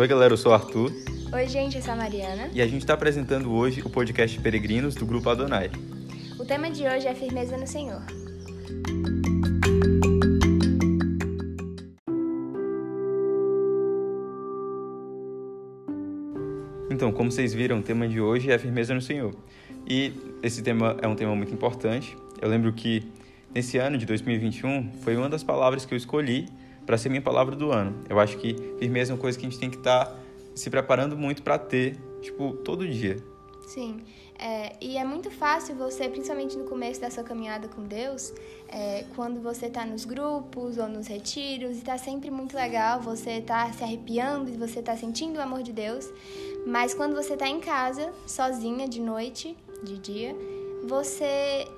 Oi, galera, eu sou o Arthur. Oi, gente, eu sou a Mariana. E a gente está apresentando hoje o podcast Peregrinos do Grupo Adonai. O tema de hoje é firmeza no Senhor. Então, como vocês viram, o tema de hoje é firmeza no Senhor. E esse tema é um tema muito importante. Eu lembro que nesse ano de 2021 foi uma das palavras que eu escolhi para ser minha palavra do ano. Eu acho que firmeza é uma coisa que a gente tem que estar tá se preparando muito para ter, tipo, todo dia. Sim, é, e é muito fácil você, principalmente no começo da sua caminhada com Deus, é, quando você está nos grupos ou nos retiros, e está sempre muito legal, você está se arrepiando e você está sentindo o amor de Deus, mas quando você está em casa, sozinha, de noite, de dia, você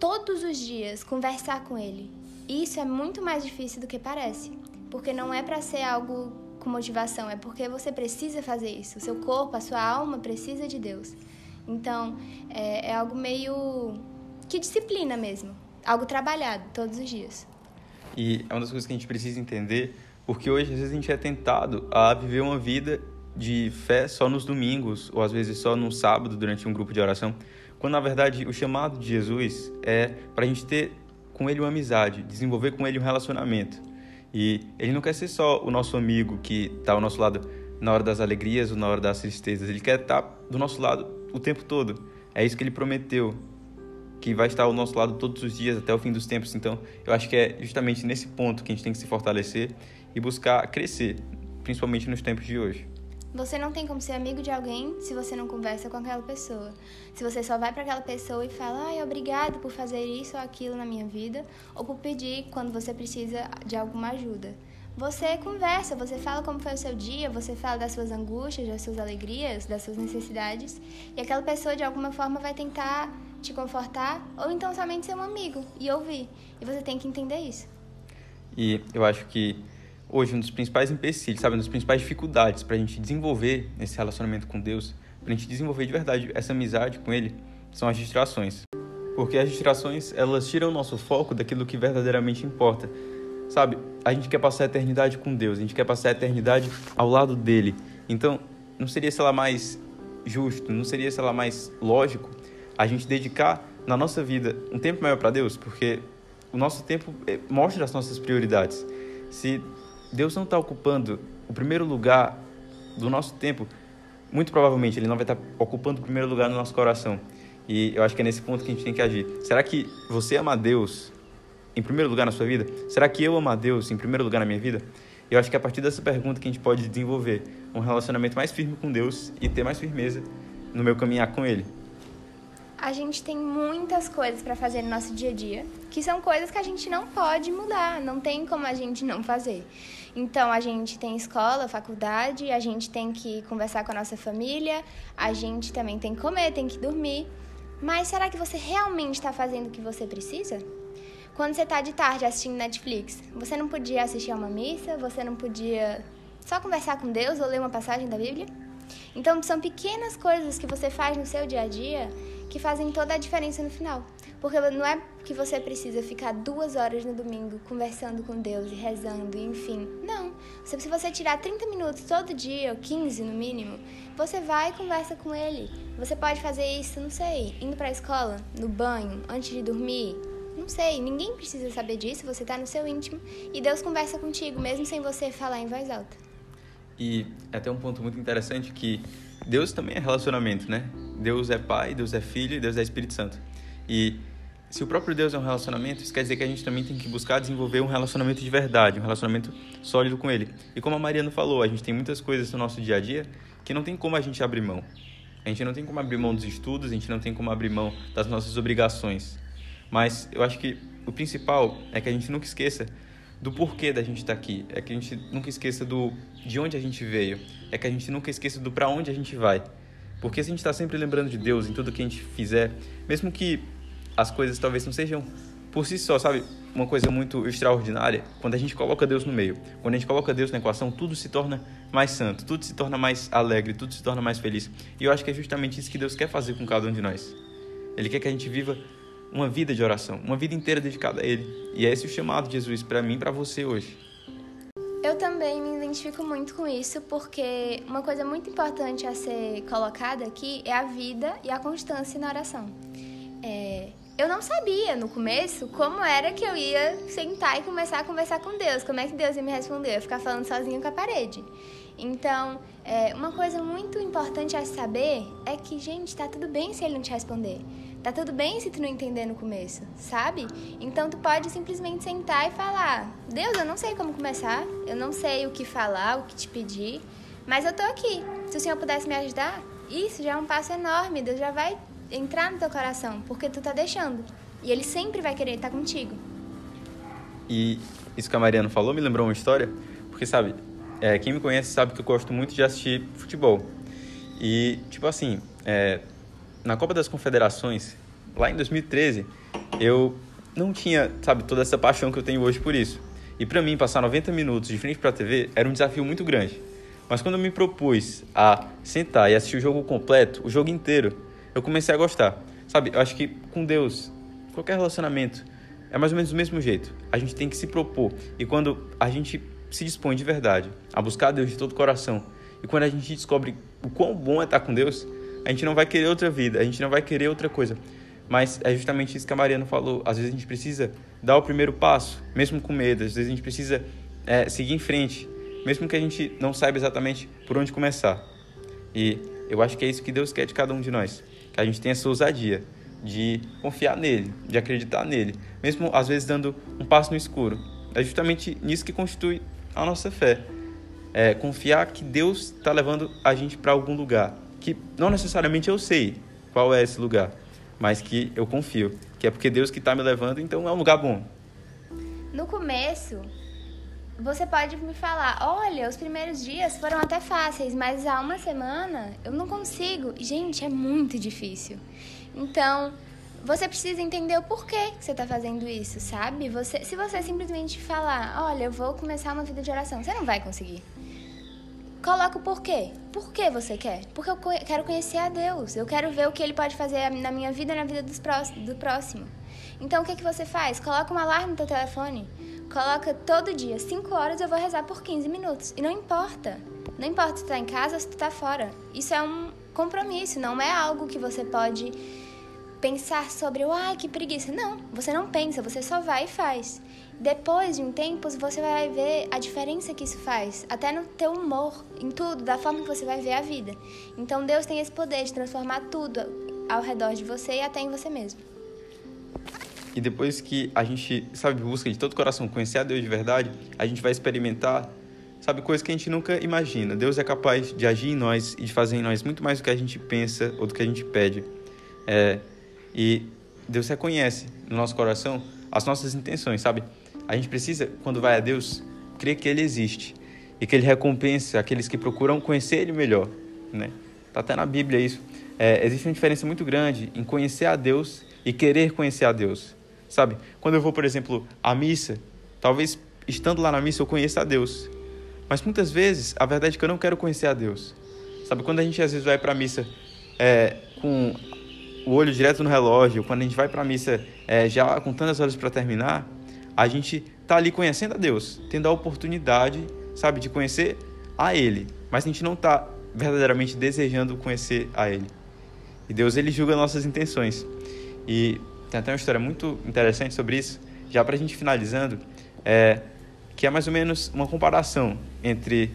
todos os dias conversar com Ele, isso é muito mais difícil do que parece, porque não é para ser algo com motivação, é porque você precisa fazer isso. O seu corpo, a sua alma precisa de Deus. Então, é, é algo meio que disciplina mesmo, algo trabalhado todos os dias. E é uma das coisas que a gente precisa entender, porque hoje às vezes a gente é tentado a viver uma vida de fé só nos domingos, ou às vezes só no sábado durante um grupo de oração, quando na verdade o chamado de Jesus é para a gente ter com ele uma amizade, desenvolver com ele um relacionamento. E ele não quer ser só o nosso amigo que está ao nosso lado na hora das alegrias ou na hora das tristezas. Ele quer estar tá do nosso lado o tempo todo. É isso que ele prometeu, que vai estar ao nosso lado todos os dias até o fim dos tempos. Então, eu acho que é justamente nesse ponto que a gente tem que se fortalecer e buscar crescer, principalmente nos tempos de hoje. Você não tem como ser amigo de alguém se você não conversa com aquela pessoa. Se você só vai para aquela pessoa e fala, ai, obrigado por fazer isso ou aquilo na minha vida, ou por pedir quando você precisa de alguma ajuda. Você conversa, você fala como foi o seu dia, você fala das suas angústias, das suas alegrias, das suas necessidades, e aquela pessoa de alguma forma vai tentar te confortar, ou então somente ser um amigo e ouvir. E você tem que entender isso. E eu acho que hoje um dos principais empecilhos, sabe, uma das principais dificuldades para a gente desenvolver esse relacionamento com Deus, para a gente desenvolver de verdade essa amizade com Ele, são as distrações. Porque as distrações, elas tiram o nosso foco daquilo que verdadeiramente importa. Sabe, a gente quer passar a eternidade com Deus, a gente quer passar a eternidade ao lado dele. Então, não seria, sei lá, mais justo, não seria, sei lá, mais lógico a gente dedicar na nossa vida um tempo maior para Deus? Porque o nosso tempo eh, mostra as nossas prioridades. Se Deus não está ocupando o primeiro lugar do nosso tempo, muito provavelmente Ele não vai estar tá ocupando o primeiro lugar no nosso coração. E eu acho que é nesse ponto que a gente tem que agir. Será que você ama Deus em primeiro lugar na sua vida? Será que eu amo a Deus em primeiro lugar na minha vida? Eu acho que é a partir dessa pergunta que a gente pode desenvolver um relacionamento mais firme com Deus e ter mais firmeza no meu caminhar com Ele. A gente tem muitas coisas para fazer no nosso dia a dia, que são coisas que a gente não pode mudar, não tem como a gente não fazer. Então, a gente tem escola, faculdade, a gente tem que conversar com a nossa família, a gente também tem que comer, tem que dormir. Mas será que você realmente está fazendo o que você precisa? Quando você está de tarde assistindo Netflix, você não podia assistir a uma missa, você não podia só conversar com Deus ou ler uma passagem da Bíblia? Então, são pequenas coisas que você faz no seu dia a dia que fazem toda a diferença no final. Porque não é que você precisa ficar duas horas no domingo conversando com Deus e rezando, e enfim. Não. Se você tirar 30 minutos todo dia, ou 15 no mínimo, você vai e conversa com Ele. Você pode fazer isso, não sei, indo para a escola, no banho, antes de dormir. Não sei, ninguém precisa saber disso, você está no seu íntimo e Deus conversa contigo, mesmo sem você falar em voz alta. E é até um ponto muito interessante que Deus também é relacionamento, né? Deus é Pai, Deus é Filho e Deus é Espírito Santo. E se o próprio Deus é um relacionamento, isso quer dizer que a gente também tem que buscar desenvolver um relacionamento de verdade, um relacionamento sólido com Ele. E como a Mariana falou, a gente tem muitas coisas no nosso dia a dia que não tem como a gente abrir mão. A gente não tem como abrir mão dos estudos, a gente não tem como abrir mão das nossas obrigações. Mas eu acho que o principal é que a gente nunca esqueça do porquê da gente estar tá aqui. É que a gente nunca esqueça do de onde a gente veio. É que a gente nunca esqueça do para onde a gente vai. Porque se a gente está sempre lembrando de Deus em tudo que a gente fizer, mesmo que as coisas talvez não sejam por si só, sabe, uma coisa muito extraordinária, quando a gente coloca Deus no meio, quando a gente coloca Deus na equação, tudo se torna mais santo, tudo se torna mais alegre, tudo se torna mais feliz. E eu acho que é justamente isso que Deus quer fazer com cada um de nós. Ele quer que a gente viva uma vida de oração, uma vida inteira dedicada a Ele. E é esse o chamado de Jesus para mim e para você hoje. Eu também me identifico muito com isso porque uma coisa muito importante a ser colocada aqui é a vida e a constância na oração. É, eu não sabia no começo como era que eu ia sentar e começar a conversar com Deus, como é que Deus ia me responder, eu ia ficar falando sozinho com a parede. Então, é, uma coisa muito importante a saber é que, gente, tá tudo bem se ele não te responder. Tá tudo bem se tu não entender no começo, sabe? Então tu pode simplesmente sentar e falar: Deus, eu não sei como começar, eu não sei o que falar, o que te pedir, mas eu tô aqui. Se o Senhor pudesse me ajudar, isso já é um passo enorme. Deus já vai entrar no teu coração, porque tu tá deixando. E ele sempre vai querer estar contigo. E isso que a Mariana falou me lembrou uma história, porque sabe, é, quem me conhece sabe que eu gosto muito de assistir futebol. E, tipo assim, é, na Copa das Confederações, lá em 2013, eu não tinha, sabe, toda essa paixão que eu tenho hoje por isso. E para mim, passar 90 minutos de frente para a TV era um desafio muito grande. Mas quando eu me propus a sentar e assistir o jogo completo, o jogo inteiro, eu comecei a gostar. Sabe, eu acho que com Deus, qualquer relacionamento, é mais ou menos do mesmo jeito. A gente tem que se propor. E quando a gente se dispõe de verdade a buscar Deus de todo o coração, e quando a gente descobre o quão bom é estar com Deus, a gente não vai querer outra vida, a gente não vai querer outra coisa. Mas é justamente isso que a Mariana falou. Às vezes a gente precisa dar o primeiro passo, mesmo com medo. Às vezes a gente precisa é, seguir em frente, mesmo que a gente não saiba exatamente por onde começar. E eu acho que é isso que Deus quer de cada um de nós. Que a gente tenha essa ousadia de confiar nele, de acreditar nele, mesmo às vezes dando um passo no escuro. É justamente nisso que constitui a nossa fé. É confiar que Deus está levando a gente para algum lugar que não necessariamente eu sei qual é esse lugar, mas que eu confio, que é porque Deus que está me levando, então é um lugar bom. No começo, você pode me falar, olha, os primeiros dias foram até fáceis, mas há uma semana eu não consigo. Gente, é muito difícil. Então, você precisa entender o porquê que você está fazendo isso, sabe? Você, se você simplesmente falar, olha, eu vou começar uma vida de oração, você não vai conseguir. Coloca o porquê. Por que você quer? Porque eu quero conhecer a Deus. Eu quero ver o que Ele pode fazer na minha vida e na vida do próximo. Então, o que, que você faz? Coloca um alarme no teu telefone. Coloca todo dia, 5 horas eu vou rezar por 15 minutos. E não importa. Não importa se tá em casa ou se tu tá fora. Isso é um compromisso, não é algo que você pode pensar sobre, ai, que preguiça. Não, você não pensa, você só vai e faz. Depois de um tempo, você vai ver a diferença que isso faz, até no teu humor, em tudo, da forma que você vai ver a vida. Então Deus tem esse poder de transformar tudo ao redor de você e até em você mesmo. E depois que a gente, sabe, busca de todo o coração conhecer a Deus de verdade, a gente vai experimentar, sabe, coisas que a gente nunca imagina. Deus é capaz de agir em nós e de fazer em nós muito mais do que a gente pensa ou do que a gente pede. É, e Deus reconhece no nosso coração as nossas intenções, sabe? A gente precisa, quando vai a Deus, crer que Ele existe e que Ele recompensa aqueles que procuram conhecer Ele melhor, né? Tá até na Bíblia isso. É, existe uma diferença muito grande em conhecer a Deus e querer conhecer a Deus, sabe? Quando eu vou, por exemplo, à missa, talvez estando lá na missa eu conheça a Deus, mas muitas vezes a verdade é que eu não quero conhecer a Deus, sabe? Quando a gente às vezes vai para a missa é, com o olho direto no relógio, quando a gente vai para a missa é, já contando as horas para terminar, a gente tá ali conhecendo a Deus, tendo a oportunidade, sabe, de conhecer a Ele, mas a gente não tá verdadeiramente desejando conhecer a Ele. E Deus ele julga nossas intenções. E tem até uma história muito interessante sobre isso, já para a gente finalizando, é que é mais ou menos uma comparação entre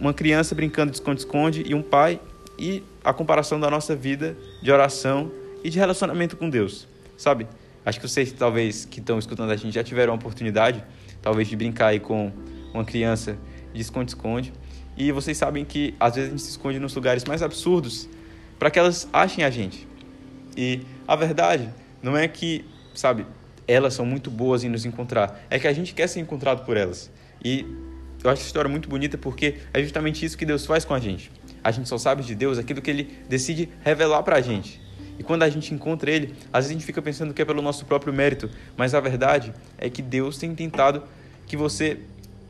uma criança brincando de esconde-esconde e um pai e a comparação da nossa vida de oração e de relacionamento com Deus, sabe? Acho que vocês, talvez, que estão escutando a gente, já tiveram a oportunidade, talvez, de brincar aí com uma criança de esconde-esconde. E vocês sabem que, às vezes, a gente se esconde nos lugares mais absurdos para que elas achem a gente. E a verdade não é que, sabe, elas são muito boas em nos encontrar. É que a gente quer ser encontrado por elas. E eu acho essa história muito bonita porque é justamente isso que Deus faz com a gente. A gente só sabe de Deus aquilo que Ele decide revelar para a gente. E quando a gente encontra Ele, às vezes a gente fica pensando que é pelo nosso próprio mérito, mas a verdade é que Deus tem tentado que você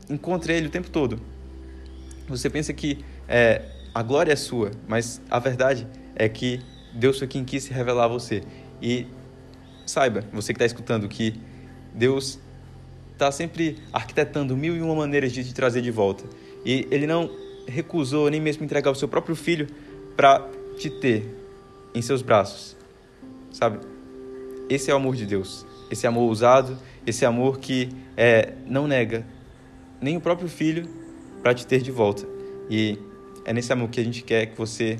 encontre Ele o tempo todo. Você pensa que é, a glória é sua, mas a verdade é que Deus foi quem quis se revelar a você. E saiba, você que está escutando, que Deus está sempre arquitetando mil e uma maneiras de te trazer de volta. E ele não recusou nem mesmo entregar o seu próprio filho para te ter em seus braços. Sabe? Esse é o amor de Deus. Esse amor ousado, esse amor que é, não nega nem o próprio filho para te ter de volta. E é nesse amor que a gente quer que você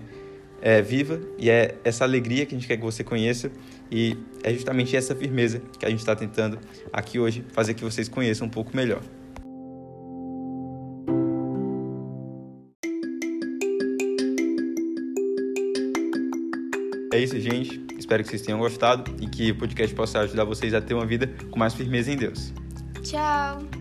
é, viva e é essa alegria que a gente quer que você conheça e é justamente essa firmeza que a gente está tentando aqui hoje fazer que vocês conheçam um pouco melhor. É isso, gente. Espero que vocês tenham gostado e que o podcast possa ajudar vocês a ter uma vida com mais firmeza em Deus. Tchau!